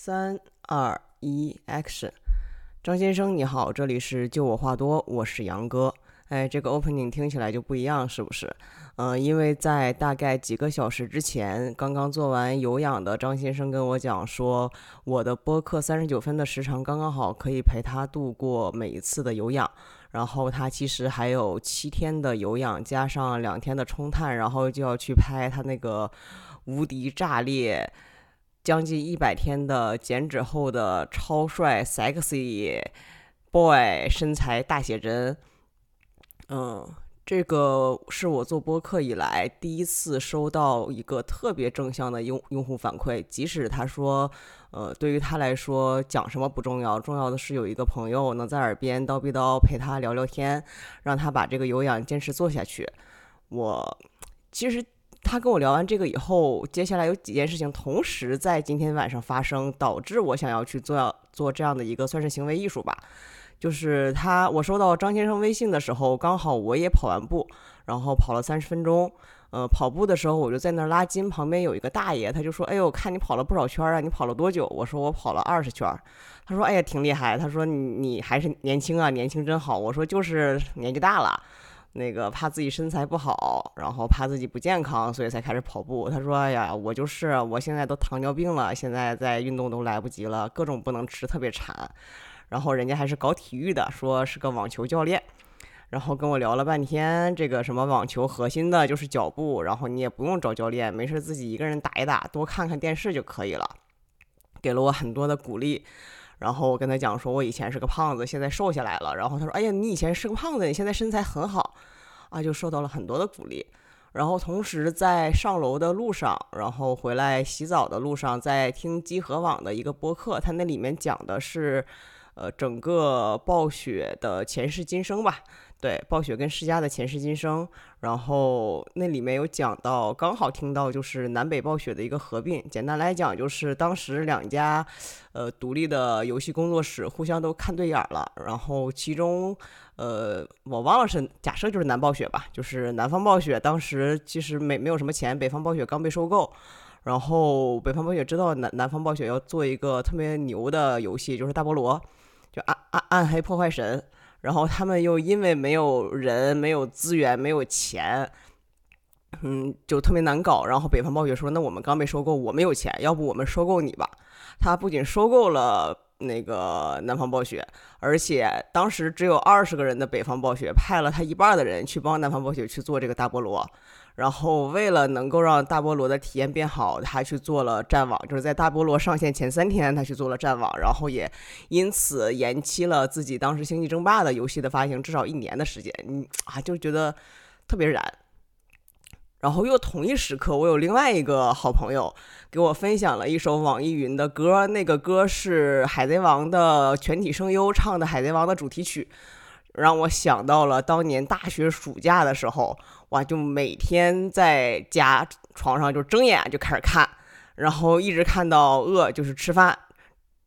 三二一，Action！张先生你好，这里是就我话多，我是杨哥。哎，这个 opening 听起来就不一样，是不是？嗯，因为在大概几个小时之前，刚刚做完有氧的张先生跟我讲说，我的播客三十九分的时长刚刚好可以陪他度过每一次的有氧。然后他其实还有七天的有氧，加上两天的冲碳，然后就要去拍他那个无敌炸裂。将近一百天的减脂后的超帅 sexy boy 身材大写真，嗯，这个是我做播客以来第一次收到一个特别正向的用用户反馈。即使他说，呃，对于他来说讲什么不重要，重要的是有一个朋友能在耳边叨逼叨陪他聊聊天，让他把这个有氧坚持做下去。我其实。他跟我聊完这个以后，接下来有几件事情同时在今天晚上发生，导致我想要去做做这样的一个算是行为艺术吧。就是他，我收到张先生微信的时候，刚好我也跑完步，然后跑了三十分钟。呃，跑步的时候我就在那儿拉筋，旁边有一个大爷，他就说：“哎呦，看你跑了不少圈啊，你跑了多久？”我说：“我跑了二十圈。”他说：“哎呀，挺厉害。”他说：“你还是年轻啊，年轻真好。”我说：“就是年纪大了。”那个怕自己身材不好，然后怕自己不健康，所以才开始跑步。他说：“哎呀，我就是，我现在都糖尿病了，现在在运动都来不及了，各种不能吃，特别馋。”然后人家还是搞体育的，说是个网球教练，然后跟我聊了半天，这个什么网球核心的就是脚步，然后你也不用找教练，没事自己一个人打一打，多看看电视就可以了，给了我很多的鼓励。然后我跟他讲说，我以前是个胖子，现在瘦下来了。然后他说：“哎呀，你以前是个胖子，你现在身材很好，啊，就受到了很多的鼓励。”然后同时在上楼的路上，然后回来洗澡的路上，在听集合网的一个播客，他那里面讲的是，呃，整个暴雪的前世今生吧。对，暴雪跟世嘉的前世今生，然后那里面有讲到，刚好听到就是南北暴雪的一个合并。简单来讲，就是当时两家，呃，独立的游戏工作室互相都看对眼了。然后其中，呃，我忘了是假设就是南暴雪吧，就是南方暴雪当时其实没没有什么钱，北方暴雪刚被收购，然后北方暴雪知道南南方暴雪要做一个特别牛的游戏，就是大菠萝，就暗暗暗黑破坏神。然后他们又因为没有人、没有资源、没有钱，嗯，就特别难搞。然后北方暴雪说：“那我们刚被收购，我们有钱，要不我们收购你吧？”他不仅收购了那个南方暴雪，而且当时只有二十个人的北方暴雪派了他一半的人去帮南方暴雪去做这个大菠萝。然后为了能够让大菠萝的体验变好，他去做了战网，就是在大菠萝上线前三天，他去做了战网，然后也因此延期了自己当时星际争霸的游戏的发行至少一年的时间。嗯啊，就觉得特别燃。然后又同一时刻，我有另外一个好朋友给我分享了一首网易云的歌，那个歌是海贼王的全体声优唱的海贼王的主题曲，让我想到了当年大学暑假的时候。哇，就每天在家床上就睁眼就开始看，然后一直看到饿，就是吃饭，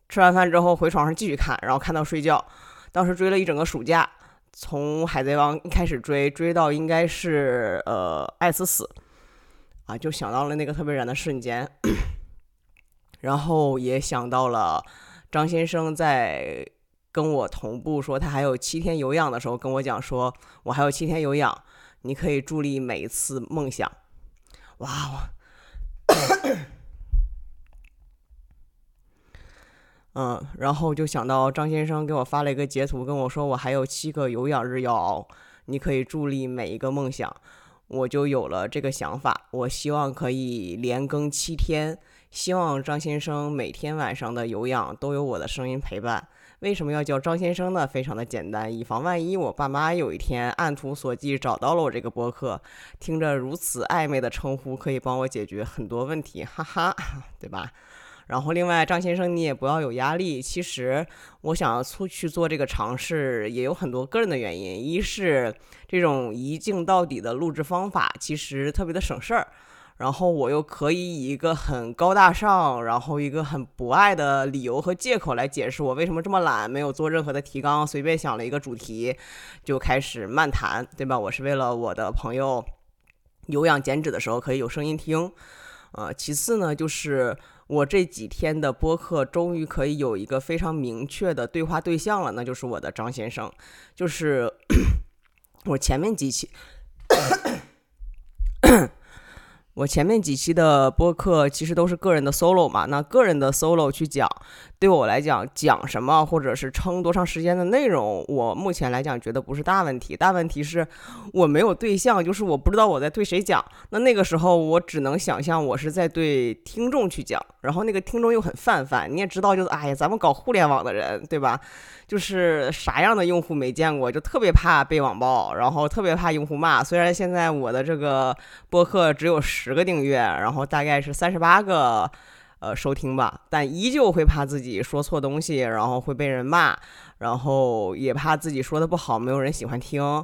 吃完饭之后回床上继续看，然后看到睡觉。当时追了一整个暑假，从海贼王开始追，追到应该是呃艾斯死，啊，就想到了那个特别燃的瞬间，然后也想到了张先生在跟我同步说他还有七天有氧的时候跟我讲说，我还有七天有氧。你可以助力每一次梦想，哇哦！嗯，然后就想到张先生给我发了一个截图，跟我说我还有七个有氧日要熬，你可以助力每一个梦想，我就有了这个想法。我希望可以连更七天，希望张先生每天晚上的有氧都有我的声音陪伴。为什么要叫张先生呢？非常的简单，以防万一我爸妈有一天按图索骥找到了我这个播客，听着如此暧昧的称呼，可以帮我解决很多问题，哈哈，对吧？然后另外，张先生你也不要有压力。其实我想要出去做这个尝试，也有很多个人的原因。一是这种一镜到底的录制方法，其实特别的省事儿。然后我又可以以一个很高大上，然后一个很博爱的理由和借口来解释我为什么这么懒，没有做任何的提纲，随便想了一个主题就开始漫谈，对吧？我是为了我的朋友有氧减脂的时候可以有声音听。呃，其次呢，就是我这几天的播客终于可以有一个非常明确的对话对象了，那就是我的张先生，就是 我前面几期。我前面几期的播客其实都是个人的 solo 嘛，那个人的 solo 去讲，对我来讲讲什么或者是撑多长时间的内容，我目前来讲觉得不是大问题。大问题是我没有对象，就是我不知道我在对谁讲。那那个时候我只能想象我是在对听众去讲，然后那个听众又很泛泛，你也知道，就是哎呀，咱们搞互联网的人，对吧？就是啥样的用户没见过，就特别怕被网暴，然后特别怕用户骂。虽然现在我的这个播客只有十个订阅，然后大概是三十八个呃收听吧，但依旧会怕自己说错东西，然后会被人骂，然后也怕自己说的不好，没有人喜欢听啊。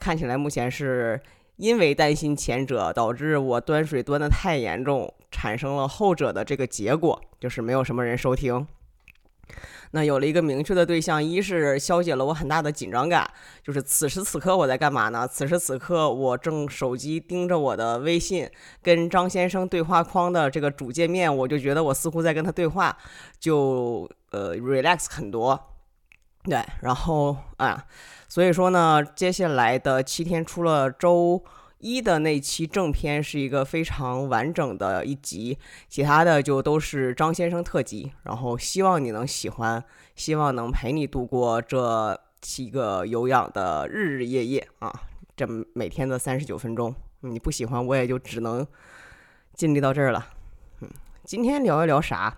看起来目前是因为担心前者，导致我端水端的太严重，产生了后者的这个结果，就是没有什么人收听。那有了一个明确的对象，一是消解了我很大的紧张感，就是此时此刻我在干嘛呢？此时此刻我正手机盯着我的微信，跟张先生对话框的这个主界面，我就觉得我似乎在跟他对话，就呃 relax 很多。对，然后啊，所以说呢，接下来的七天除了周。一的那期正片是一个非常完整的一集，其他的就都是张先生特辑。然后希望你能喜欢，希望能陪你度过这七个有氧的日日夜夜啊！这每天的三十九分钟，你不喜欢我也就只能尽力到这儿了。嗯，今天聊一聊啥？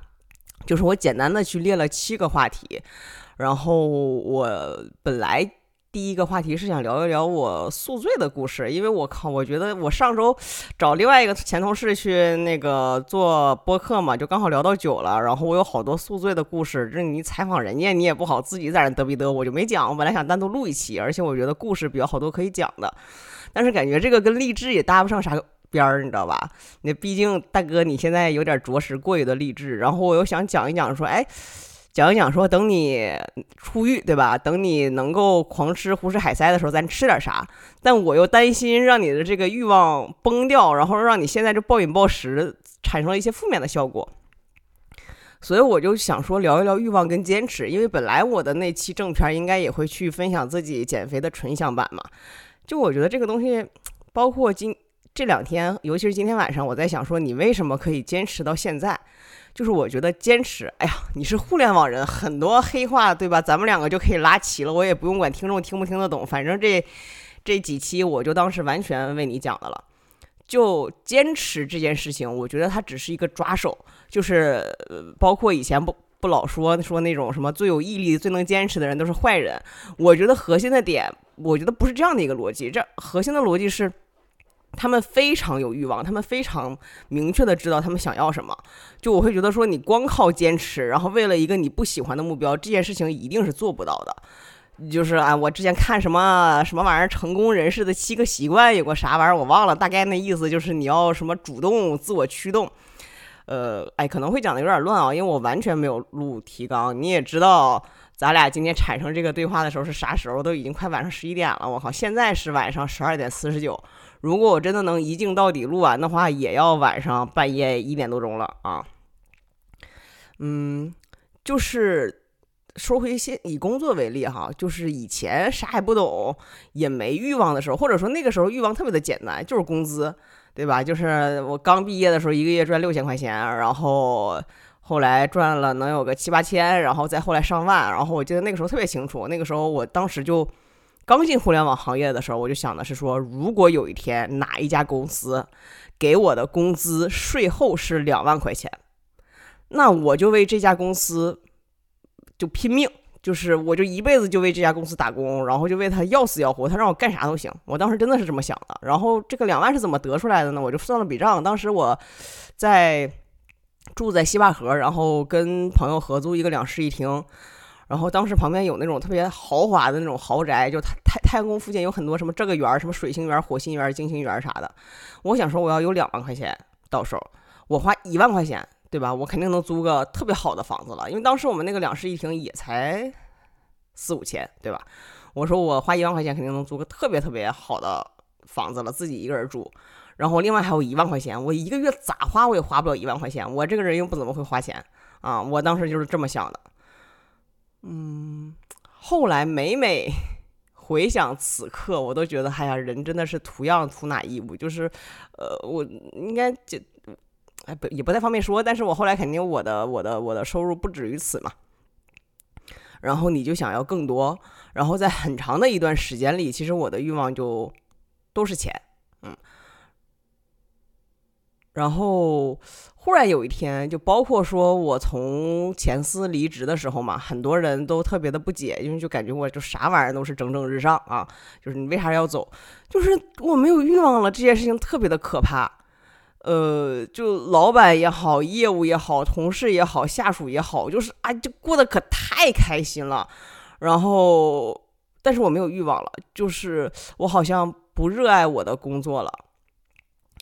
就是我简单的去列了七个话题，然后我本来。第一个话题是想聊一聊我宿醉的故事，因为我靠，我觉得我上周找另外一个前同事去那个做播客嘛，就刚好聊到酒了，然后我有好多宿醉的故事，这你采访人家你也不好自己在那嘚逼嘚，我就没讲。我本来想单独录一期，而且我觉得故事比较好多可以讲的，但是感觉这个跟励志也搭不上啥边儿，你知道吧？那毕竟大哥你现在有点着实过于的励志，然后我又想讲一讲说，哎。讲一讲说，等你出狱，对吧？等你能够狂吃胡吃海塞的时候，咱吃点啥？但我又担心让你的这个欲望崩掉，然后让你现在就暴饮暴食，产生了一些负面的效果。所以我就想说，聊一聊欲望跟坚持。因为本来我的那期正片应该也会去分享自己减肥的纯享版嘛。就我觉得这个东西，包括今这两天，尤其是今天晚上，我在想说，你为什么可以坚持到现在？就是我觉得坚持，哎呀，你是互联网人，很多黑话对吧？咱们两个就可以拉齐了，我也不用管听众听不听得懂，反正这这几期我就当是完全为你讲的了。就坚持这件事情，我觉得它只是一个抓手，就是包括以前不不老说说那种什么最有毅力、最能坚持的人都是坏人。我觉得核心的点，我觉得不是这样的一个逻辑，这核心的逻辑是。他们非常有欲望，他们非常明确的知道他们想要什么。就我会觉得说，你光靠坚持，然后为了一个你不喜欢的目标，这件事情一定是做不到的。就是啊，我之前看什么什么玩意儿，成功人士的七个习惯，有个啥玩意儿我忘了，大概那意思就是你要什么主动自我驱动。呃，哎，可能会讲的有点乱啊，因为我完全没有录提纲。你也知道，咱俩今天产生这个对话的时候是啥时候？都已经快晚上十一点了。我靠，现在是晚上十二点四十九。如果我真的能一镜到底录完的话，也要晚上半夜一点多钟了啊。嗯，就是说回现以工作为例哈，就是以前啥也不懂，也没欲望的时候，或者说那个时候欲望特别的简单，就是工资，对吧？就是我刚毕业的时候，一个月赚六千块钱，然后后来赚了能有个七八千，然后再后来上万，然后我记得那个时候特别清楚，那个时候我当时就。刚进互联网行业的时候，我就想的是说，如果有一天哪一家公司给我的工资税后是两万块钱，那我就为这家公司就拼命，就是我就一辈子就为这家公司打工，然后就为他要死要活，他让我干啥都行。我当时真的是这么想的。然后这个两万是怎么得出来的呢？我就算了笔账，当时我在住在西坝河，然后跟朋友合租一个两室一厅。然后当时旁边有那种特别豪华的那种豪宅，就太太太阳宫附近有很多什么这个园儿、什么水星园、火星园、金星园啥的。我想说我要有两万块钱到手，我花一万块钱，对吧？我肯定能租个特别好的房子了。因为当时我们那个两室一厅也才四五千，对吧？我说我花一万块钱肯定能租个特别特别好的房子了，自己一个人住。然后另外还有一万块钱，我一个月咋花我也花不了一万块钱，我这个人又不怎么会花钱啊，我当时就是这么想的。嗯，后来每每 回想此刻，我都觉得，哎呀，人真的是图样图哪一步，就是，呃，我应该就，哎不也不太方便说，但是我后来肯定我的我的我的收入不止于此嘛。然后你就想要更多，然后在很长的一段时间里，其实我的欲望就都是钱，嗯。然后忽然有一天，就包括说我从前司离职的时候嘛，很多人都特别的不解，因为就感觉我就啥玩意儿都是蒸蒸日上啊，就是你为啥要走？就是我没有欲望了，这件事情特别的可怕。呃，就老板也好，业务也好，同事也好，下属也好，就是啊，就过得可太开心了。然后，但是我没有欲望了，就是我好像不热爱我的工作了。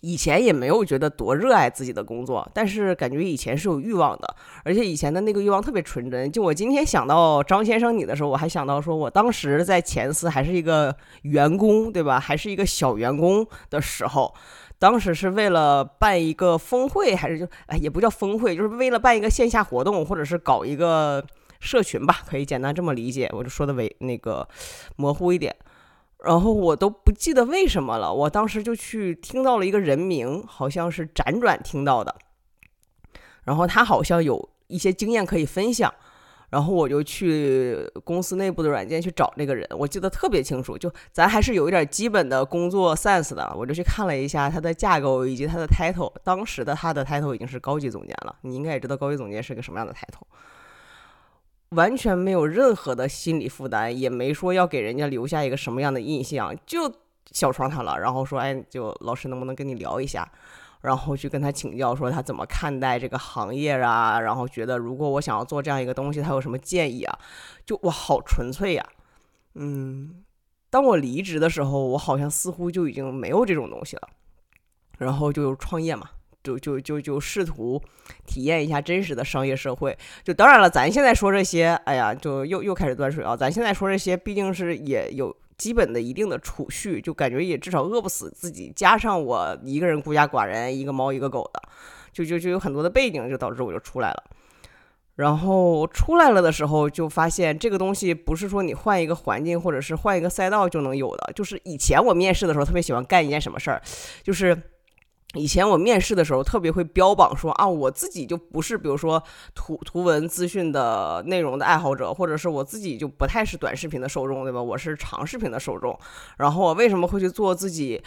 以前也没有觉得多热爱自己的工作，但是感觉以前是有欲望的，而且以前的那个欲望特别纯真。就我今天想到张先生你的时候，我还想到说我当时在前司还是一个员工，对吧？还是一个小员工的时候。当时是为了办一个峰会，还是就哎也不叫峰会，就是为了办一个线下活动，或者是搞一个社群吧，可以简单这么理解。我就说的为那个模糊一点，然后我都不记得为什么了。我当时就去听到了一个人名，好像是辗转听到的，然后他好像有一些经验可以分享。然后我就去公司内部的软件去找那个人，我记得特别清楚，就咱还是有一点基本的工作 sense 的，我就去看了一下他的架构以及他的 title，当时的他的 title 已经是高级总监了，你应该也知道高级总监是个什么样的 title，完全没有任何的心理负担，也没说要给人家留下一个什么样的印象，就小窗他了，然后说，哎，就老师能不能跟你聊一下？然后去跟他请教，说他怎么看待这个行业啊？然后觉得如果我想要做这样一个东西，他有什么建议啊？就我好纯粹呀，嗯，当我离职的时候，我好像似乎就已经没有这种东西了。然后就创业嘛，就就就就试图体验一下真实的商业社会。就当然了，咱现在说这些，哎呀，就又又开始端水啊！咱现在说这些，毕竟是也有。基本的一定的储蓄，就感觉也至少饿不死自己。加上我一个人孤家寡人，一个猫一个狗的，就就就有很多的背景，就导致我就出来了。然后出来了的时候，就发现这个东西不是说你换一个环境或者是换一个赛道就能有的。就是以前我面试的时候特别喜欢干一件什么事儿，就是。以前我面试的时候特别会标榜说啊，我自己就不是，比如说图图文资讯的内容的爱好者，或者是我自己就不太是短视频的受众，对吧？我是长视频的受众。然后我为什么会去做自己？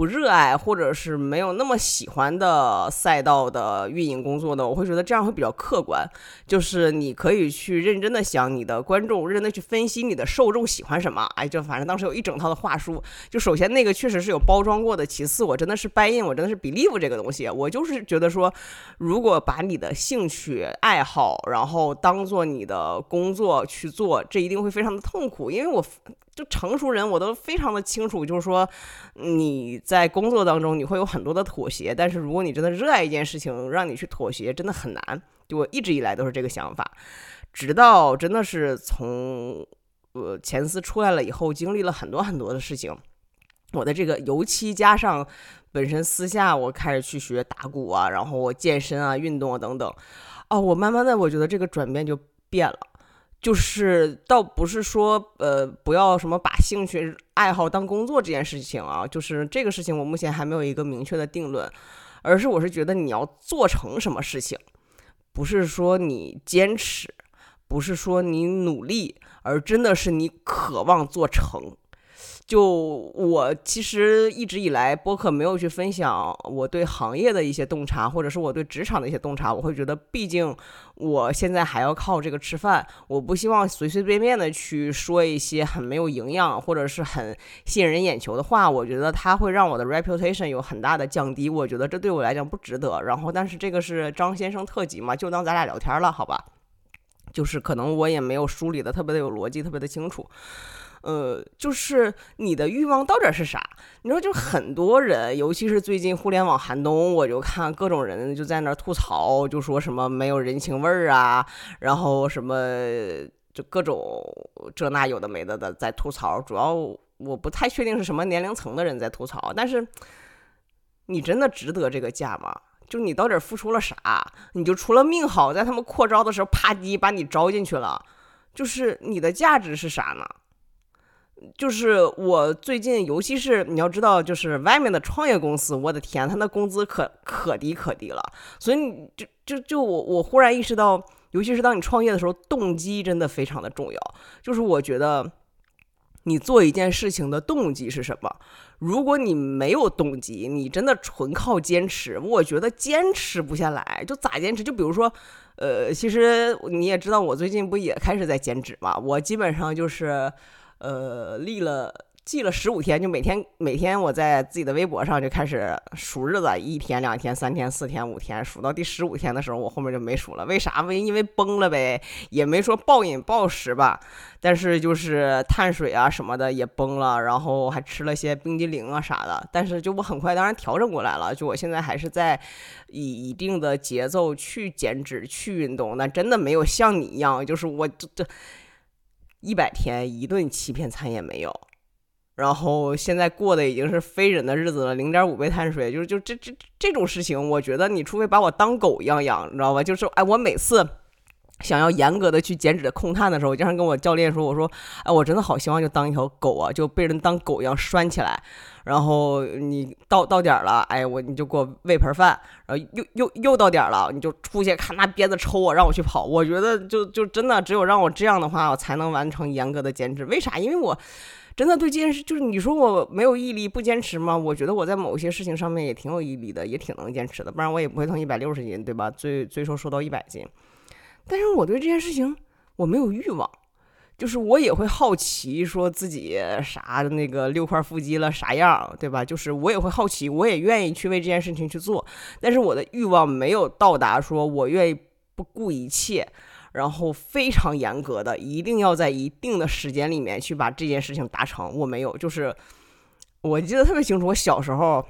不热爱或者是没有那么喜欢的赛道的运营工作的，我会觉得这样会比较客观，就是你可以去认真的想你的观众，认真的去分析你的受众喜欢什么。哎，就反正当时有一整套的话术，就首先那个确实是有包装过的，其次我真的是 buy in，我真的是 believe 这个东西，我就是觉得说，如果把你的兴趣爱好，然后当做你的工作去做，这一定会非常的痛苦，因为我。就成熟人，我都非常的清楚，就是说你在工作当中你会有很多的妥协，但是如果你真的热爱一件事情，让你去妥协真的很难。就我一直以来都是这个想法，直到真的是从呃前司出来了以后，经历了很多很多的事情，我的这个尤其加上本身私下我开始去学打鼓啊，然后我健身啊、运动啊等等，哦，我慢慢的我觉得这个转变就变了。就是倒不是说，呃，不要什么把兴趣爱好当工作这件事情啊，就是这个事情我目前还没有一个明确的定论，而是我是觉得你要做成什么事情，不是说你坚持，不是说你努力，而真的是你渴望做成。就我其实一直以来播客没有去分享我对行业的一些洞察，或者是我对职场的一些洞察。我会觉得，毕竟我现在还要靠这个吃饭，我不希望随随便便的去说一些很没有营养或者是很吸引人眼球的话。我觉得它会让我的 reputation 有很大的降低。我觉得这对我来讲不值得。然后，但是这个是张先生特辑嘛，就当咱俩聊天了，好吧？就是可能我也没有梳理的特别的有逻辑，特别的清楚。呃，就是你的欲望到底是啥？你说，就很多人，尤其是最近互联网寒冬，我就看各种人就在那儿吐槽，就说什么没有人情味儿啊，然后什么就各种这那有的没的的在吐槽。主要我不太确定是什么年龄层的人在吐槽，但是你真的值得这个价吗？就你到底付出了啥？你就除了命好，在他们扩招的时候啪叽把你招进去了，就是你的价值是啥呢？就是我最近，尤其是你要知道，就是外面的创业公司，我的天，他那工资可可低可低了。所以你就就就我我忽然意识到，尤其是当你创业的时候，动机真的非常的重要。就是我觉得你做一件事情的动机是什么？如果你没有动机，你真的纯靠坚持，我觉得坚持不下来。就咋坚持？就比如说，呃，其实你也知道，我最近不也开始在减脂嘛？我基本上就是。呃，立了记了十五天，就每天每天我在自己的微博上就开始数日子，一天、两天、三天、四天、五天，数到第十五天的时候，我后面就没数了。为啥？为因为崩了呗，也没说暴饮暴食吧，但是就是碳水啊什么的也崩了，然后还吃了些冰激凌啊啥的。但是就我很快当然调整过来了，就我现在还是在以一定的节奏去减脂、去运动，那真的没有像你一样，就是我这这。一百天一顿欺骗餐也没有，然后现在过的已经是非人的日子了。零点五倍碳水，就是就这这这种事情，我觉得你除非把我当狗一样养，你知道吧？就是哎，我每次想要严格的去减脂的控碳的时候，我经常跟我教练说，我说哎，我真的好希望就当一条狗啊，就被人当狗一样拴起来。然后你到到点了，哎，我你就给我喂盆饭，然后又又又到点了，你就出去看拿鞭子抽我，让我去跑。我觉得就就真的只有让我这样的话，我才能完成严格的减脂。为啥？因为我真的对这件事，就是你说我没有毅力不坚持吗？我觉得我在某些事情上面也挺有毅力的，也挺能坚持的，不然我也不会从一百六十斤，对吧？最最瘦瘦到一百斤。但是我对这件事情我没有欲望。就是我也会好奇，说自己啥那个六块腹肌了啥样，对吧？就是我也会好奇，我也愿意去为这件事情去做，但是我的欲望没有到达，说我愿意不顾一切，然后非常严格的，一定要在一定的时间里面去把这件事情达成。我没有，就是我记得特别清楚，我小时候。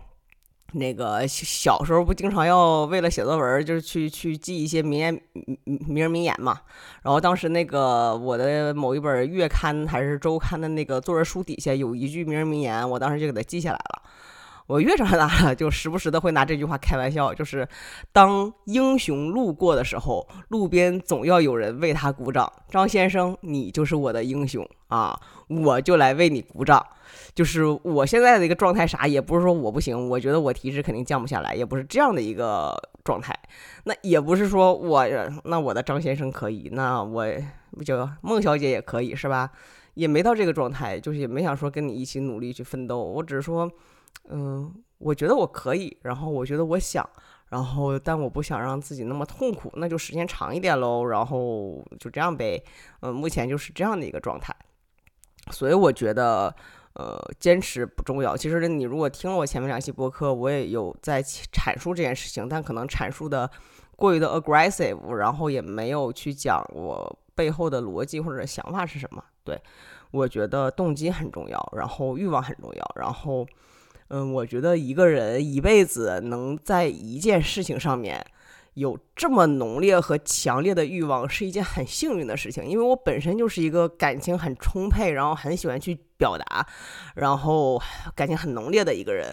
那个小时候不经常要为了写作文，就是去去记一些名言名人名言嘛。然后当时那个我的某一本月刊还是周刊的那个作文书底下有一句名人名言，我当时就给它记下来了。我越长大了，就时不时的会拿这句话开玩笑，就是当英雄路过的时候，路边总要有人为他鼓掌。张先生，你就是我的英雄啊，我就来为你鼓掌。就是我现在的一个状态，啥也不是说我不行，我觉得我体脂肯定降不下来，也不是这样的一个状态。那也不是说我那我的张先生可以，那我就孟小姐也可以，是吧？也没到这个状态，就是也没想说跟你一起努力去奋斗。我只是说。嗯，我觉得我可以，然后我觉得我想，然后但我不想让自己那么痛苦，那就时间长一点喽，然后就这样呗。嗯，目前就是这样的一个状态，所以我觉得，呃，坚持不重要。其实你如果听了我前面两期播客，我也有在阐述这件事情，但可能阐述的过于的 aggressive，然后也没有去讲我背后的逻辑或者想法是什么。对我觉得动机很重要，然后欲望很重要，然后。嗯，我觉得一个人一辈子能在一件事情上面有这么浓烈和强烈的欲望，是一件很幸运的事情。因为我本身就是一个感情很充沛，然后很喜欢去表达，然后感情很浓烈的一个人。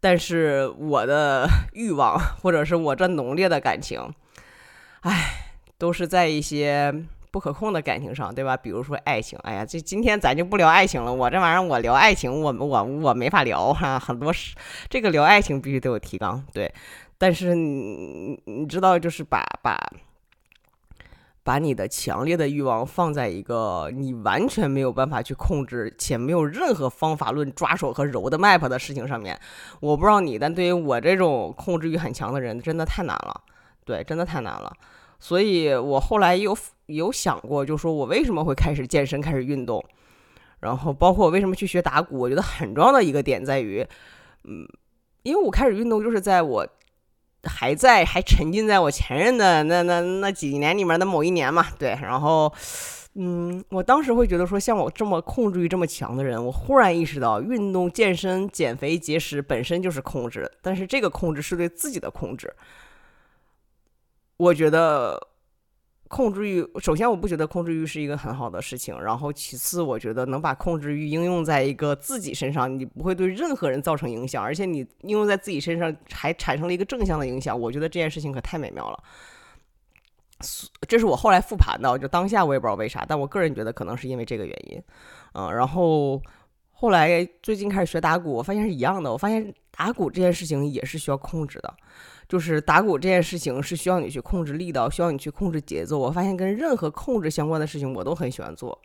但是我的 欲望，或者是我这浓烈的感情，唉，都是在一些。不可控的感情上，对吧？比如说爱情，哎呀，这今天咱就不聊爱情了。我这玩意儿，我聊爱情，我我我没法聊哈。很多事，这个聊爱情必须得有提纲，对。但是你你知道，就是把把把你的强烈的欲望放在一个你完全没有办法去控制，且没有任何方法论抓手和揉的 map 的事情上面，我不知道你，但对于我这种控制欲很强的人，真的太难了。对，真的太难了。所以我后来有有想过，就说我为什么会开始健身、开始运动，然后包括我为什么去学打鼓，我觉得很重要的一个点在于，嗯，因为我开始运动就是在我还在还沉浸在我前任的那那那几年里面的某一年嘛，对，然后，嗯，我当时会觉得说，像我这么控制欲这么强的人，我忽然意识到，运动、健身、减肥、节食本身就是控制，但是这个控制是对自己的控制。我觉得控制欲，首先我不觉得控制欲是一个很好的事情，然后其次我觉得能把控制欲应用在一个自己身上，你不会对任何人造成影响，而且你应用在自己身上还产生了一个正向的影响，我觉得这件事情可太美妙了。这是我后来复盘的，就当下我也不知道为啥，但我个人觉得可能是因为这个原因，嗯，然后后来最近开始学打鼓，我发现是一样的，我发现打鼓这件事情也是需要控制的。就是打鼓这件事情是需要你去控制力道，需要你去控制节奏。我发现跟任何控制相关的事情，我都很喜欢做。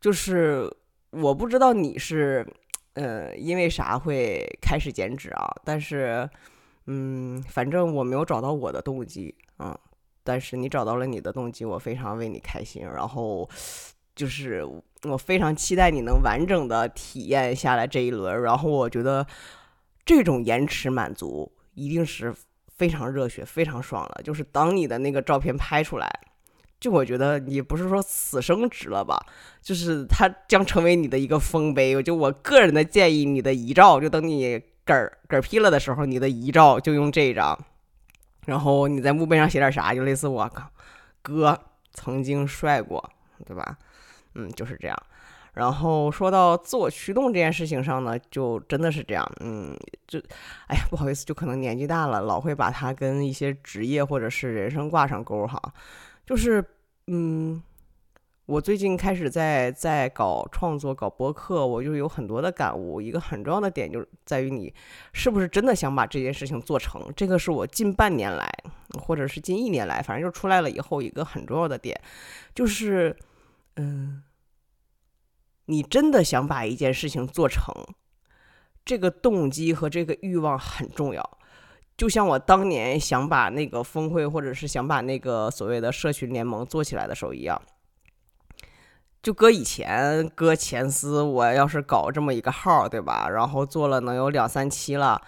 就是我不知道你是，呃，因为啥会开始减脂啊？但是，嗯，反正我没有找到我的动机，嗯。但是你找到了你的动机，我非常为你开心。然后，就是我非常期待你能完整的体验下来这一轮。然后我觉得这种延迟满足一定是。非常热血，非常爽了。就是当你的那个照片拍出来，就我觉得你不是说此生值了吧？就是它将成为你的一个丰碑。就我个人的建议，你的遗照就等你嗝嗝屁了的时候，你的遗照就用这张。然后你在墓碑上写点啥，就类似我，哥曾经帅过，对吧？嗯，就是这样。然后说到自我驱动这件事情上呢，就真的是这样，嗯，就，哎呀，不好意思，就可能年纪大了，老会把它跟一些职业或者是人生挂上钩哈。就是，嗯，我最近开始在在搞创作、搞播客，我就有很多的感悟。一个很重要的点就在于你是不是真的想把这件事情做成。这个是我近半年来，或者是近一年来，反正就出来了以后一个很重要的点，就是，嗯。你真的想把一件事情做成，这个动机和这个欲望很重要。就像我当年想把那个峰会，或者是想把那个所谓的社群联盟做起来的时候一样。就搁以前，搁前司，我要是搞这么一个号，对吧？然后做了能有两三期了。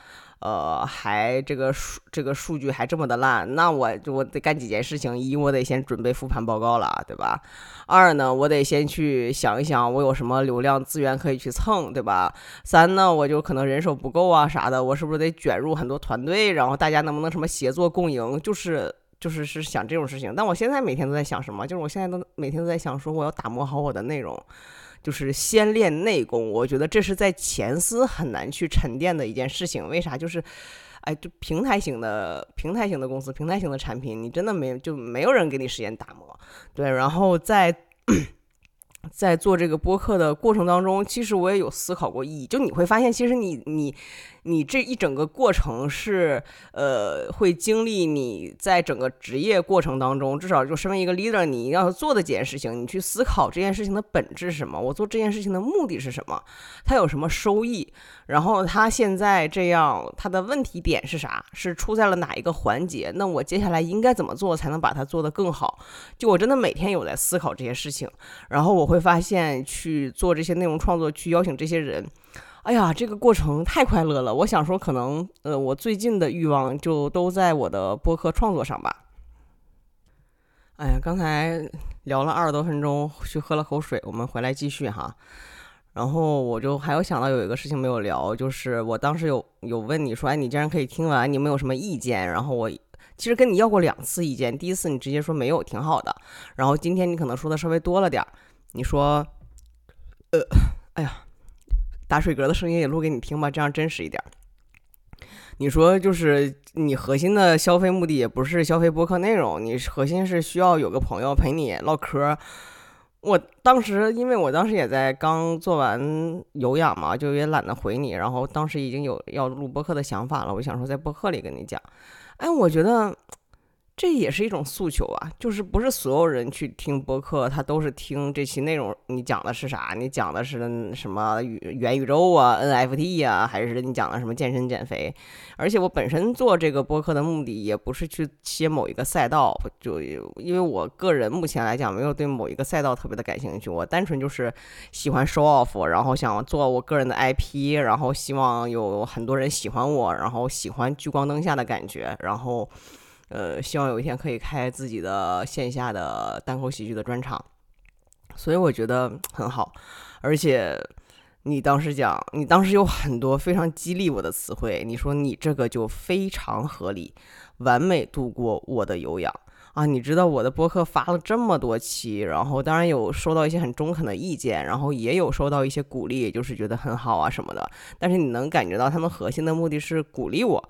呃，还这个数这个数据还这么的烂，那我我得干几件事情：一，我得先准备复盘报告了，对吧？二呢，我得先去想一想我有什么流量资源可以去蹭，对吧？三呢，我就可能人手不够啊啥的，我是不是得卷入很多团队，然后大家能不能什么协作共赢？就是就是是想这种事情。但我现在每天都在想什么？就是我现在都每天都在想说，我要打磨好我的内容。就是先练内功，我觉得这是在前司很难去沉淀的一件事情。为啥？就是，哎，就平台型的平台型的公司，平台型的产品，你真的没就没有人给你时间打磨。对，然后在在做这个播客的过程当中，其实我也有思考过意义。就你会发现，其实你你。你这一整个过程是，呃，会经历你在整个职业过程当中，至少就身为一个 leader，你要做的几件事情，你去思考这件事情的本质是什么，我做这件事情的目的是什么，它有什么收益，然后它现在这样，它的问题点是啥，是出在了哪一个环节？那我接下来应该怎么做才能把它做得更好？就我真的每天有在思考这些事情，然后我会会发现去做这些内容创作，去邀请这些人。哎呀，这个过程太快乐了！我想说，可能呃，我最近的欲望就都在我的播客创作上吧。哎呀，刚才聊了二十多分钟，去喝了口水，我们回来继续哈。然后我就还有想到有一个事情没有聊，就是我当时有有问你说，哎，你既然可以听完，你有没有什么意见？然后我其实跟你要过两次意见，第一次你直接说没有，挺好的。然后今天你可能说的稍微多了点儿，你说，呃，哎呀。打水嗝的声音也录给你听吧，这样真实一点。你说就是你核心的消费目的也不是消费播客内容，你核心是需要有个朋友陪你唠嗑。我当时因为我当时也在刚做完有氧嘛，就也懒得回你，然后当时已经有要录播客的想法了，我想说在播客里跟你讲。哎，我觉得。这也是一种诉求啊，就是不是所有人去听播客，他都是听这期内容。你讲的是啥？你讲的是什么元宇宙啊、NFT 啊，还是你讲的什么健身减肥？而且我本身做这个播客的目的，也不是去切某一个赛道，就因为我个人目前来讲，没有对某一个赛道特别的感兴趣。我单纯就是喜欢 show off，然后想做我个人的 IP，然后希望有很多人喜欢我，然后喜欢聚光灯下的感觉，然后。呃，希望有一天可以开自己的线下的单口喜剧的专场，所以我觉得很好。而且你当时讲，你当时有很多非常激励我的词汇，你说你这个就非常合理，完美度过我的有氧啊，你知道我的播客发了这么多期，然后当然有收到一些很中肯的意见，然后也有收到一些鼓励，就是觉得很好啊什么的。但是你能感觉到他们核心的目的是鼓励我，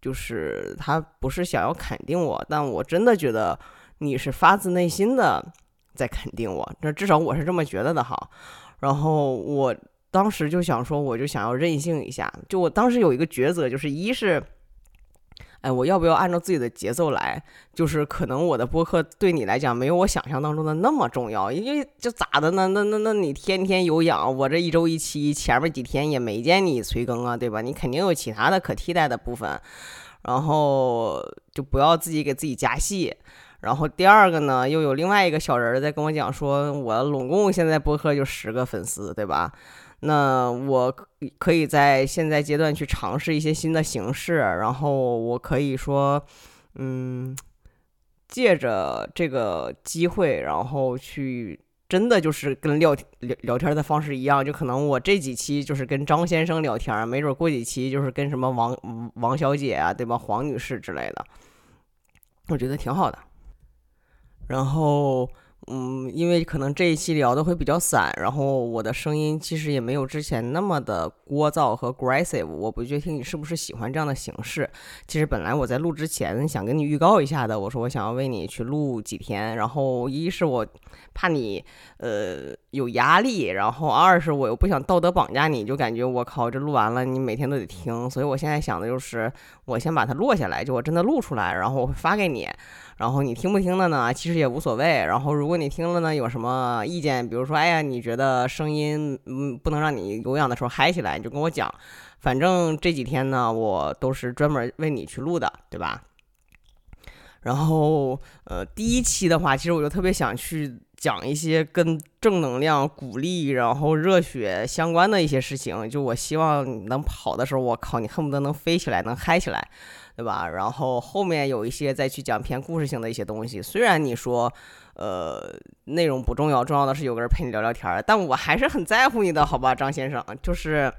就是他不是想要肯定我，但我真的觉得你是发自内心的在肯定我，那至少我是这么觉得的哈。然后我当时就想说，我就想要任性一下，就我当时有一个抉择，就是一是。哎，我要不要按照自己的节奏来？就是可能我的播客对你来讲没有我想象当中的那么重要，因为就咋的呢？那那那你天天有氧，我这一周一期，前面几天也没见你催更啊，对吧？你肯定有其他的可替代的部分，然后就不要自己给自己加戏。然后第二个呢，又有另外一个小人在跟我讲说，我拢共现在播客就十个粉丝，对吧？那我可以在现在阶段去尝试一些新的形式，然后我可以说，嗯，借着这个机会，然后去真的就是跟聊聊聊天的方式一样，就可能我这几期就是跟张先生聊天，没准过几期就是跟什么王王小姐啊，对吧，黄女士之类的，我觉得挺好的，然后。嗯，因为可能这一期聊的会比较散，然后我的声音其实也没有之前那么的聒噪和 aggressive。我不确定你是不是喜欢这样的形式。其实本来我在录之前想跟你预告一下的，我说我想要为你去录几天，然后一是我怕你呃有压力，然后二是我又不想道德绑架你，就感觉我靠这录完了你每天都得听，所以我现在想的就是我先把它落下来，就我真的录出来，然后我会发给你。然后你听不听的呢？其实也无所谓。然后如果你听了呢，有什么意见，比如说，哎呀，你觉得声音嗯不能让你有氧的时候嗨起来，你就跟我讲。反正这几天呢，我都是专门为你去录的，对吧？然后呃，第一期的话，其实我就特别想去讲一些跟正能量、鼓励，然后热血相关的一些事情。就我希望能跑的时候，我靠，你恨不得能飞起来，能嗨起来。对吧？然后后面有一些再去讲偏故事性的一些东西。虽然你说，呃，内容不重要，重要的是有个人陪你聊聊天儿，但我还是很在乎你的，好吧，张先生？就是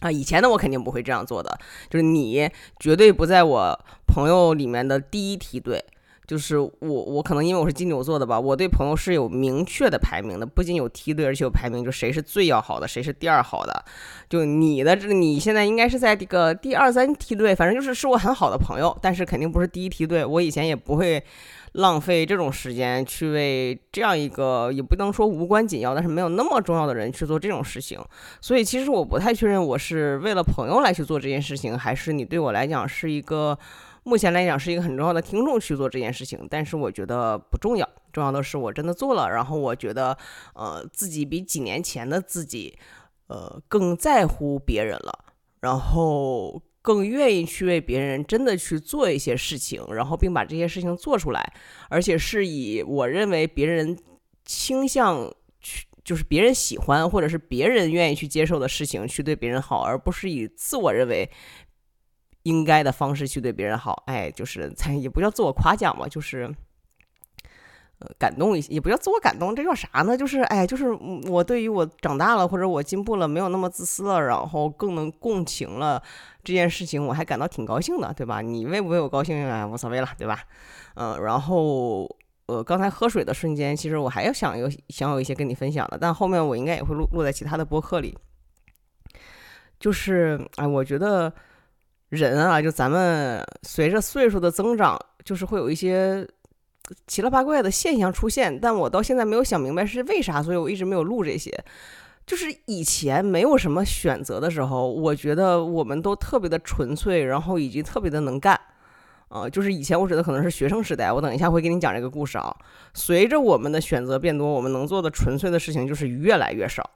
啊，以前的我肯定不会这样做的，就是你绝对不在我朋友里面的第一梯队。就是我，我可能因为我是金牛座的吧，我对朋友是有明确的排名的，不仅有梯队，而且有排名，就谁是最要好的，谁是第二好的。就你的这，你现在应该是在这个第二三梯队，反正就是是我很好的朋友，但是肯定不是第一梯队。我以前也不会浪费这种时间去为这样一个也不能说无关紧要，但是没有那么重要的人去做这种事情。所以其实我不太确认我是为了朋友来去做这件事情，还是你对我来讲是一个。目前来讲是一个很重要的听众去做这件事情，但是我觉得不重要，重要的是我真的做了，然后我觉得，呃，自己比几年前的自己，呃，更在乎别人了，然后更愿意去为别人真的去做一些事情，然后并把这些事情做出来，而且是以我认为别人倾向去，就是别人喜欢或者是别人愿意去接受的事情去对别人好，而不是以自我认为。应该的方式去对别人好，哎，就是才 也不叫自我夸奖嘛，就是，呃，感动一些，也不叫自我感动，这叫啥呢？就是哎，就是我对于我长大了或者我进步了，没有那么自私了，然后更能共情了这件事情，我还感到挺高兴的，对吧？你为不为我高兴啊？无所谓了，对吧？嗯，然后呃，刚才喝水的瞬间，其实我还要想有想有一些跟你分享的，但后面我应该也会录录在其他的播客里，就是哎，我觉得。人啊，就咱们随着岁数的增长，就是会有一些奇了八怪的现象出现，但我到现在没有想明白是为啥，所以我一直没有录这些。就是以前没有什么选择的时候，我觉得我们都特别的纯粹，然后以及特别的能干。啊，就是以前我指的可能是学生时代，我等一下会给你讲这个故事啊。随着我们的选择变多，我们能做的纯粹的事情就是越来越少，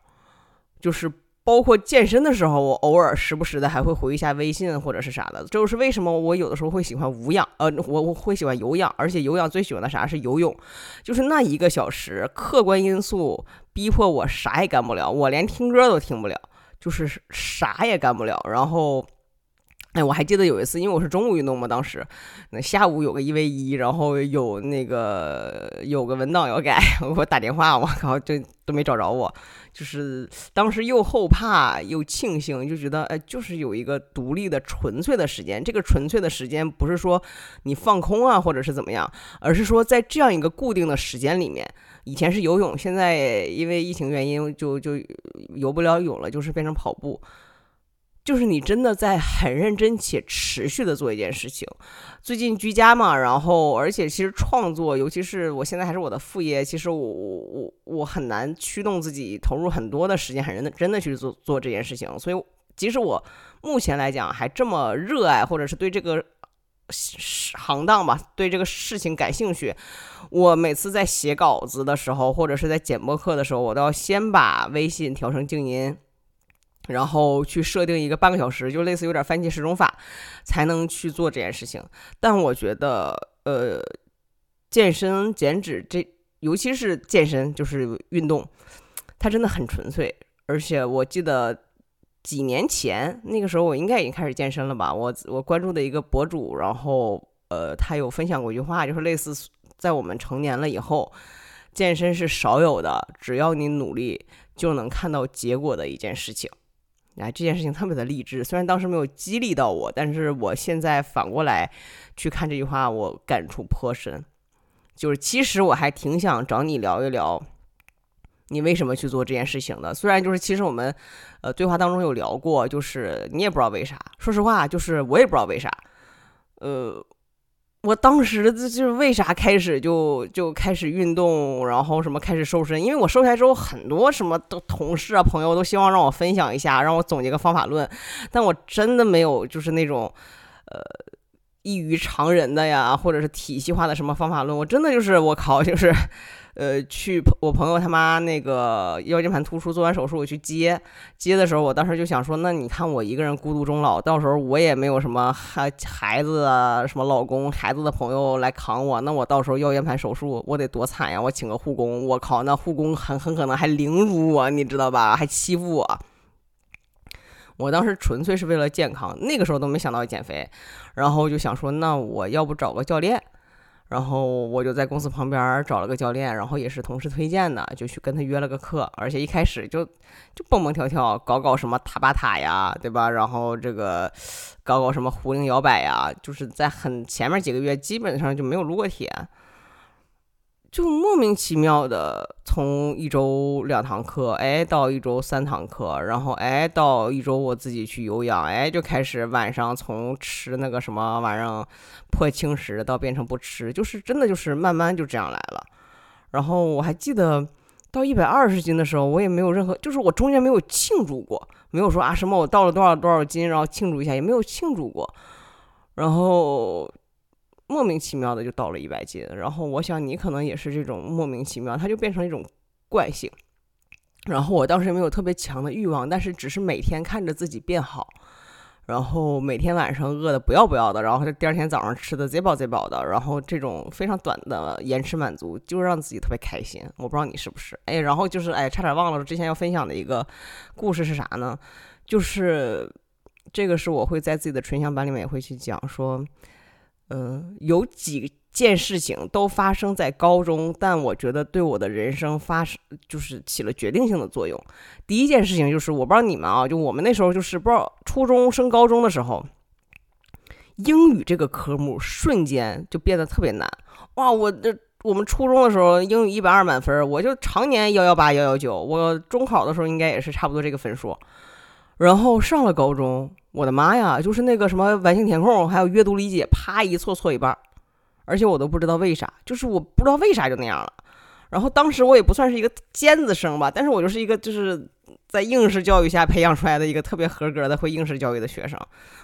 就是。包括健身的时候，我偶尔时不时的还会回一下微信或者是啥的。这就是为什么我有的时候会喜欢无氧，呃，我我会喜欢有氧，而且有氧最喜欢的啥是游泳，就是那一个小时，客观因素逼迫我啥也干不了，我连听歌都听不了，就是啥也干不了。然后哎，我还记得有一次，因为我是中午运动嘛，当时那下午有个一 v 一，然后有那个有个文档要改，我打电话，我靠，就都没找着我。就是当时又后怕又庆幸，就觉得哎，就是有一个独立的纯粹的时间。这个纯粹的时间不是说你放空啊，或者是怎么样，而是说在这样一个固定的时间里面，以前是游泳，现在因为疫情原因就就游不了泳了，就是变成跑步。就是你真的在很认真且持续的做一件事情。最近居家嘛，然后而且其实创作，尤其是我现在还是我的副业，其实我我我我很难驱动自己投入很多的时间，很认真的去做做这件事情。所以即使我目前来讲还这么热爱，或者是对这个行当吧，对这个事情感兴趣，我每次在写稿子的时候，或者是在剪播课的时候，我都要先把微信调成静音。然后去设定一个半个小时，就类似有点番茄时钟法，才能去做这件事情。但我觉得，呃，健身减脂这，尤其是健身就是运动，它真的很纯粹。而且我记得几年前那个时候，我应该已经开始健身了吧？我我关注的一个博主，然后呃，他有分享过一句话，就是类似在我们成年了以后，健身是少有的，只要你努力就能看到结果的一件事情。哎，这件事情特别的励志，虽然当时没有激励到我，但是我现在反过来去看这句话，我感触颇深。就是其实我还挺想找你聊一聊，你为什么去做这件事情的。虽然就是其实我们呃对话当中有聊过，就是你也不知道为啥。说实话，就是我也不知道为啥，呃。我当时就是为啥开始就就开始运动，然后什么开始瘦身？因为我瘦下来之后，很多什么的同事啊朋友都希望让我分享一下，让我总结个方法论，但我真的没有就是那种，呃。异于常人的呀，或者是体系化的什么方法论，我真的就是我靠，就是，呃，去我朋友他妈那个腰间盘突出做完手术，我去接接的时候，我当时就想说，那你看我一个人孤独终老，到时候我也没有什么孩孩子啊，什么老公孩子的朋友来扛我，那我到时候腰间盘手术我得多惨呀！我请个护工，我靠，那护工很很可能还凌辱我，你知道吧？还欺负我。我当时纯粹是为了健康，那个时候都没想到减肥，然后就想说，那我要不找个教练，然后我就在公司旁边找了个教练，然后也是同事推荐的，就去跟他约了个课，而且一开始就就蹦蹦跳跳，搞搞什么塔巴塔呀，对吧？然后这个搞搞什么壶铃摇摆呀，就是在很前面几个月基本上就没有撸过铁。就莫名其妙的从一周两堂课，哎，到一周三堂课，然后哎，到一周我自己去有氧，哎，就开始晚上从吃那个什么晚上破轻食到变成不吃，就是真的就是慢慢就这样来了。然后我还记得到一百二十斤的时候，我也没有任何，就是我中间没有庆祝过，没有说啊什么我到了多少多少斤，然后庆祝一下，也没有庆祝过。然后。莫名其妙的就到了一百斤，然后我想你可能也是这种莫名其妙，它就变成一种惯性。然后我当时没有特别强的欲望，但是只是每天看着自己变好，然后每天晚上饿的不要不要的，然后第二天早上吃的贼饱贼饱的，然后这种非常短的延迟满足就让自己特别开心。我不知道你是不是？哎，然后就是哎，差点忘了之前要分享的一个故事是啥呢？就是这个是我会在自己的纯享版里面也会去讲说。嗯，有几件事情都发生在高中，但我觉得对我的人生发生就是起了决定性的作用。第一件事情就是，我不知道你们啊，就我们那时候就是不知道初中升高中的时候，英语这个科目瞬间就变得特别难。哇，我这我们初中的时候英语一百二满分，我就常年幺幺八幺幺九，我中考的时候应该也是差不多这个分数。然后上了高中，我的妈呀，就是那个什么完形填空，还有阅读理解，啪一错错一半，而且我都不知道为啥，就是我不知道为啥就那样了。然后当时我也不算是一个尖子生吧，但是我就是一个就是在应试教育下培养出来的一个特别合格的会应试教育的学生。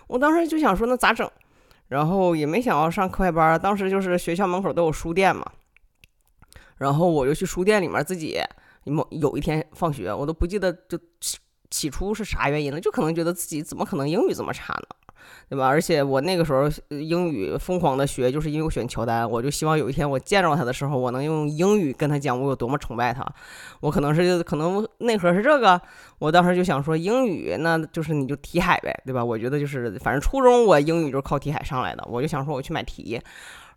我当时就想说那咋整，然后也没想要上课外班，当时就是学校门口都有书店嘛，然后我就去书店里面自己某有一天放学，我都不记得就。起初是啥原因呢？就可能觉得自己怎么可能英语这么差呢？对吧？而且我那个时候英语疯狂的学，就是因为我选乔丹，我就希望有一天我见着他的时候，我能用英语跟他讲我有多么崇拜他。我可能是可能内核是这个，我当时就想说英语，那就是你就题海呗，对吧？我觉得就是反正初中我英语就是靠题海上来的，我就想说我去买题。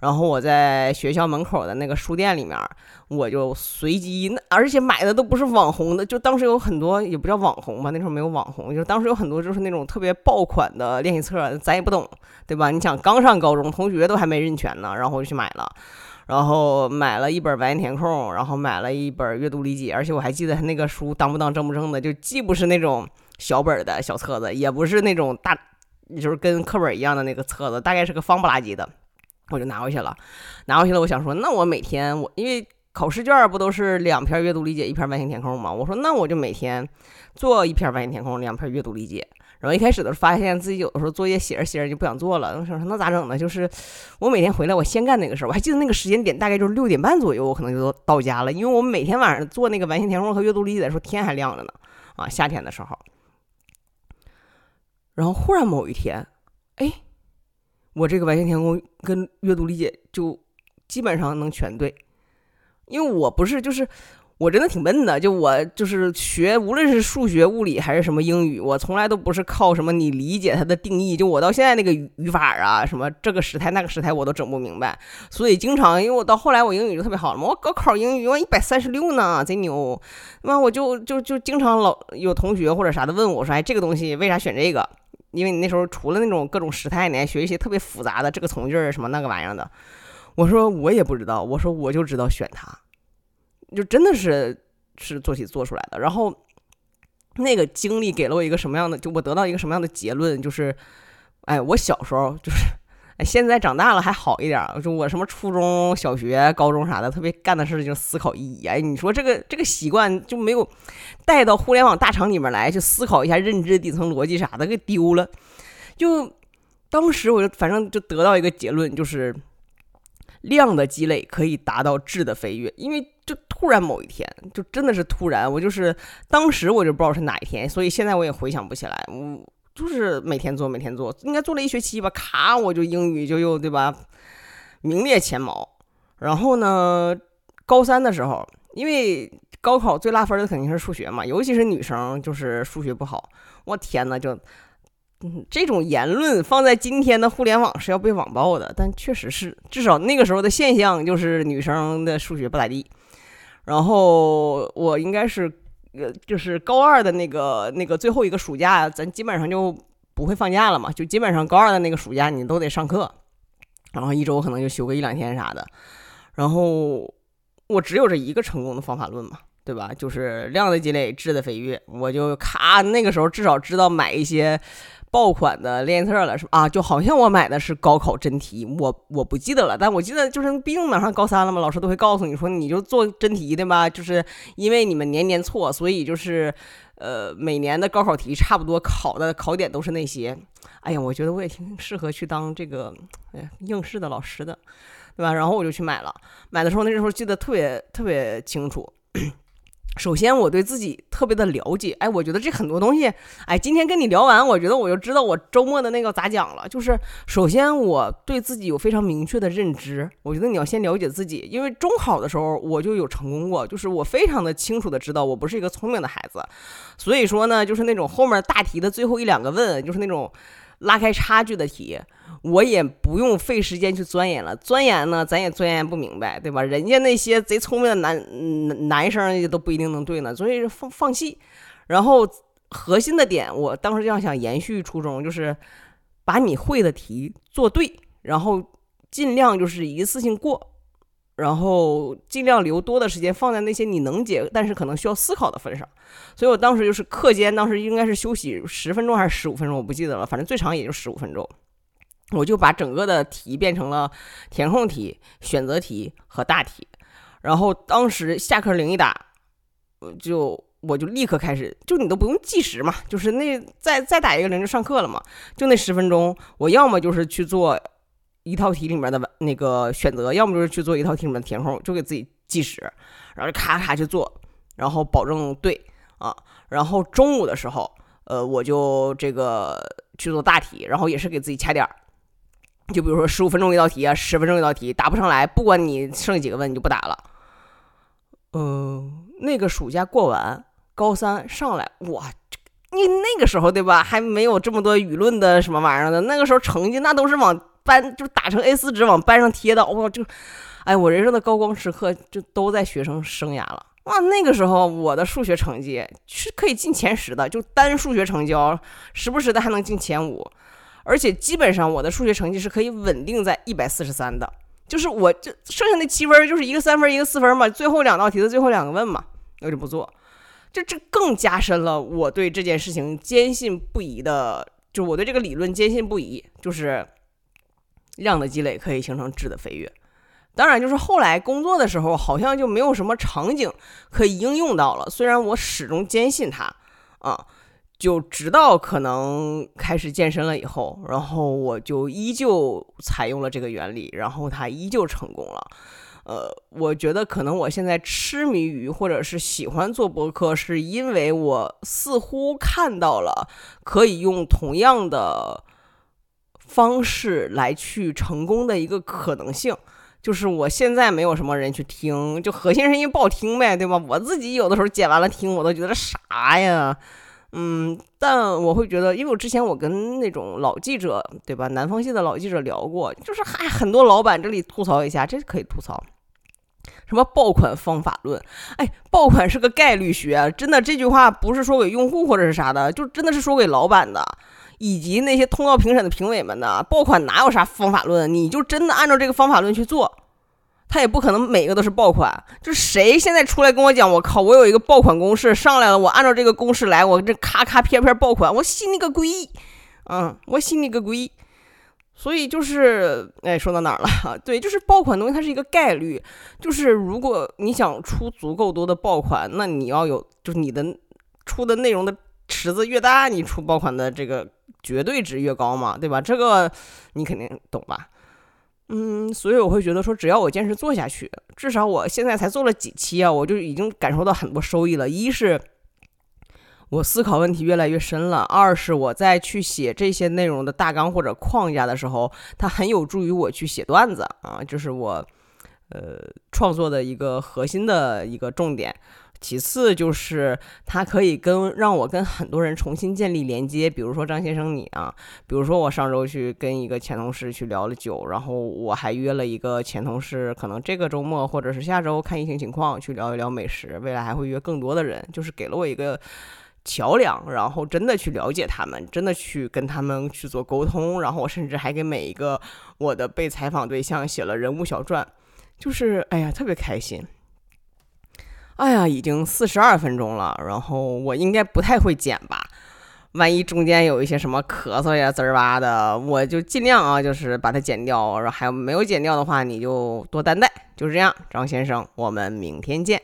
然后我在学校门口的那个书店里面，我就随机，那而且买的都不是网红的，就当时有很多也不叫网红吧，那时候没有网红，就是当时有很多就是那种特别爆款的练习册，咱也不懂，对吧？你想刚上高中，同学都还没认全呢，然后我就去买了，然后买了一本完颜填空，然后买了一本阅读理解，而且我还记得他那个书当不当正不正的，就既不是那种小本的小册子，也不是那种大，就是跟课本一样的那个册子，大概是个方不拉几的。我就拿回去了，拿回去了。我想说，那我每天我因为考试卷不都是两篇阅读理解，一篇完形填空吗？我说，那我就每天做一篇完形填空，两篇阅读理解。然后一开始的时候发现自己有的时候作业写着写着就不想做了。我想说，那咋整呢？就是我每天回来，我先干那个事儿。我还记得那个时间点，大概就是六点半左右，我可能就到家了。因为我们每天晚上做那个完形填空和阅读理解的时候，天还亮着呢。啊，夏天的时候。然后忽然某一天，哎。我这个完形填空跟阅读理解就基本上能全对，因为我不是就是我真的挺笨的，就我就是学无论是数学、物理还是什么英语，我从来都不是靠什么你理解它的定义，就我到现在那个语法啊，什么这个时态那个时态我都整不明白，所以经常因为我到后来我英语就特别好了嘛，我高考英语我一百三十六呢，贼牛，那我就就就经常老有同学或者啥的问我说，哎，这个东西为啥选这个？因为你那时候除了那种各种时态，你还学一些特别复杂的这个从句儿什么那个玩意儿的。我说我也不知道，我说我就知道选它，就真的是是做题做出来的。然后那个经历给了我一个什么样的，就我得到一个什么样的结论，就是，哎，我小时候就是。现在长大了还好一点儿。就我什么初中小学、高中啥的，特别干的事就思考意义。哎，你说这个这个习惯就没有带到互联网大厂里面来，去思考一下认知底层逻辑啥的，给丢了。就当时我就反正就得到一个结论，就是量的积累可以达到质的飞跃。因为就突然某一天，就真的是突然，我就是当时我就不知道是哪一天，所以现在我也回想不起来。我。就是每天做，每天做，应该做了一学期吧。咔，我就英语就又对吧，名列前茅。然后呢，高三的时候，因为高考最拉分的肯定是数学嘛，尤其是女生就是数学不好。我天呐，就嗯，这种言论放在今天的互联网是要被网暴的。但确实是，至少那个时候的现象就是女生的数学不咋地。然后我应该是。呃，就是高二的那个那个最后一个暑假，咱基本上就不会放假了嘛，就基本上高二的那个暑假你都得上课，然后一周可能就休个一两天啥的。然后我只有这一个成功的方法论嘛，对吧？就是量的积累，质的飞跃。我就咔，那个时候至少知道买一些。爆款的练习册了是吧？啊，就好像我买的是高考真题，我我不记得了，但我记得就是毕竟马上高三了嘛，老师都会告诉你说，你就做真题的吧，就是因为你们年年错，所以就是呃每年的高考题差不多考的考点都是那些。哎呀，我觉得我也挺适合去当这个哎应试的老师的，对吧？然后我就去买了，买的时候那时候记得特别特别清楚。首先，我对自己特别的了解，哎，我觉得这很多东西，哎，今天跟你聊完，我觉得我就知道我周末的那个咋讲了。就是首先，我对自己有非常明确的认知。我觉得你要先了解自己，因为中考的时候我就有成功过，就是我非常的清楚的知道我不是一个聪明的孩子，所以说呢，就是那种后面大题的最后一两个问，就是那种拉开差距的题。我也不用费时间去钻研了，钻研呢，咱也钻研不明白，对吧？人家那些贼聪明的男男生都不一定能对呢，所以放放弃。然后核心的点，我当时就想延续初衷，就是把你会的题做对，然后尽量就是一次性过，然后尽量留多的时间放在那些你能解但是可能需要思考的份上。所以我当时就是课间，当时应该是休息十分钟还是十五分钟，我不记得了，反正最长也就十五分钟。我就把整个的题变成了填空题、选择题和大题，然后当时下课铃一打，我就我就立刻开始，就你都不用计时嘛，就是那再再打一个铃就上课了嘛，就那十分钟，我要么就是去做一套题里面的那个选择，要么就是去做一套题里面的填空，就给自己计时，然后咔咔去做，然后保证对啊，然后中午的时候，呃，我就这个。去做大题，然后也是给自己掐点儿。就比如说十五分钟一道题啊，十分钟一道题，答不上来，不管你剩几个问，你就不答了。嗯，那个暑假过完，高三上来，哇，你那个时候对吧，还没有这么多舆论的什么玩意儿的，那个时候成绩那都是往班就打成 A 四纸往班上贴的，哇，就，哎，我人生的高光时刻就都在学生生涯了。哇，那个时候我的数学成绩是可以进前十的，就单数学成绩哦，时不时的还能进前五。而且基本上我的数学成绩是可以稳定在一百四十三的，就是我这剩下那七分就是一个三分一个四分嘛，最后两道题的最后两个问嘛，我就不做，这这更加深了我对这件事情坚信不疑的，就我对这个理论坚信不疑，就是量的积累可以形成质的飞跃。当然，就是后来工作的时候好像就没有什么场景可以应用到了，虽然我始终坚信它啊。就直到可能开始健身了以后，然后我就依旧采用了这个原理，然后它依旧成功了。呃，我觉得可能我现在痴迷于或者是喜欢做博客，是因为我似乎看到了可以用同样的方式来去成功的一个可能性。就是我现在没有什么人去听，就核心声音不好听呗，对吧？我自己有的时候剪完了听，我都觉得啥呀？嗯，但我会觉得，因为我之前我跟那种老记者，对吧？南方系的老记者聊过，就是还很多老板这里吐槽一下，这可以吐槽，什么爆款方法论？哎，爆款是个概率学，真的这句话不是说给用户或者是啥的，就真的是说给老板的，以及那些通道评审的评委们的。爆款哪有啥方法论？你就真的按照这个方法论去做。他也不可能每个都是爆款，就谁现在出来跟我讲，我靠，我有一个爆款公式上来了，我按照这个公式来，我这咔咔片片爆款，我信你个鬼，嗯，我信你个鬼。所以就是，哎，说到哪儿了？对，就是爆款东西，它是一个概率，就是如果你想出足够多的爆款，那你要有，就是你的出的内容的池子越大，你出爆款的这个绝对值越高嘛，对吧？这个你肯定懂吧？嗯，所以我会觉得说，只要我坚持做下去，至少我现在才做了几期啊，我就已经感受到很多收益了。一是我思考问题越来越深了；二是我在去写这些内容的大纲或者框架的时候，它很有助于我去写段子啊，就是我呃创作的一个核心的一个重点。其次就是它可以跟让我跟很多人重新建立连接，比如说张先生你啊，比如说我上周去跟一个前同事去聊了酒，然后我还约了一个前同事，可能这个周末或者是下周看疫情情况去聊一聊美食，未来还会约更多的人，就是给了我一个桥梁，然后真的去了解他们，真的去跟他们去做沟通，然后我甚至还给每一个我的被采访对象写了人物小传，就是哎呀特别开心。哎呀，已经四十二分钟了，然后我应该不太会剪吧？万一中间有一些什么咳嗽呀、滋儿哇的，我就尽量啊，就是把它剪掉。然后还没有剪掉的话，你就多担待。就是这样，张先生，我们明天见。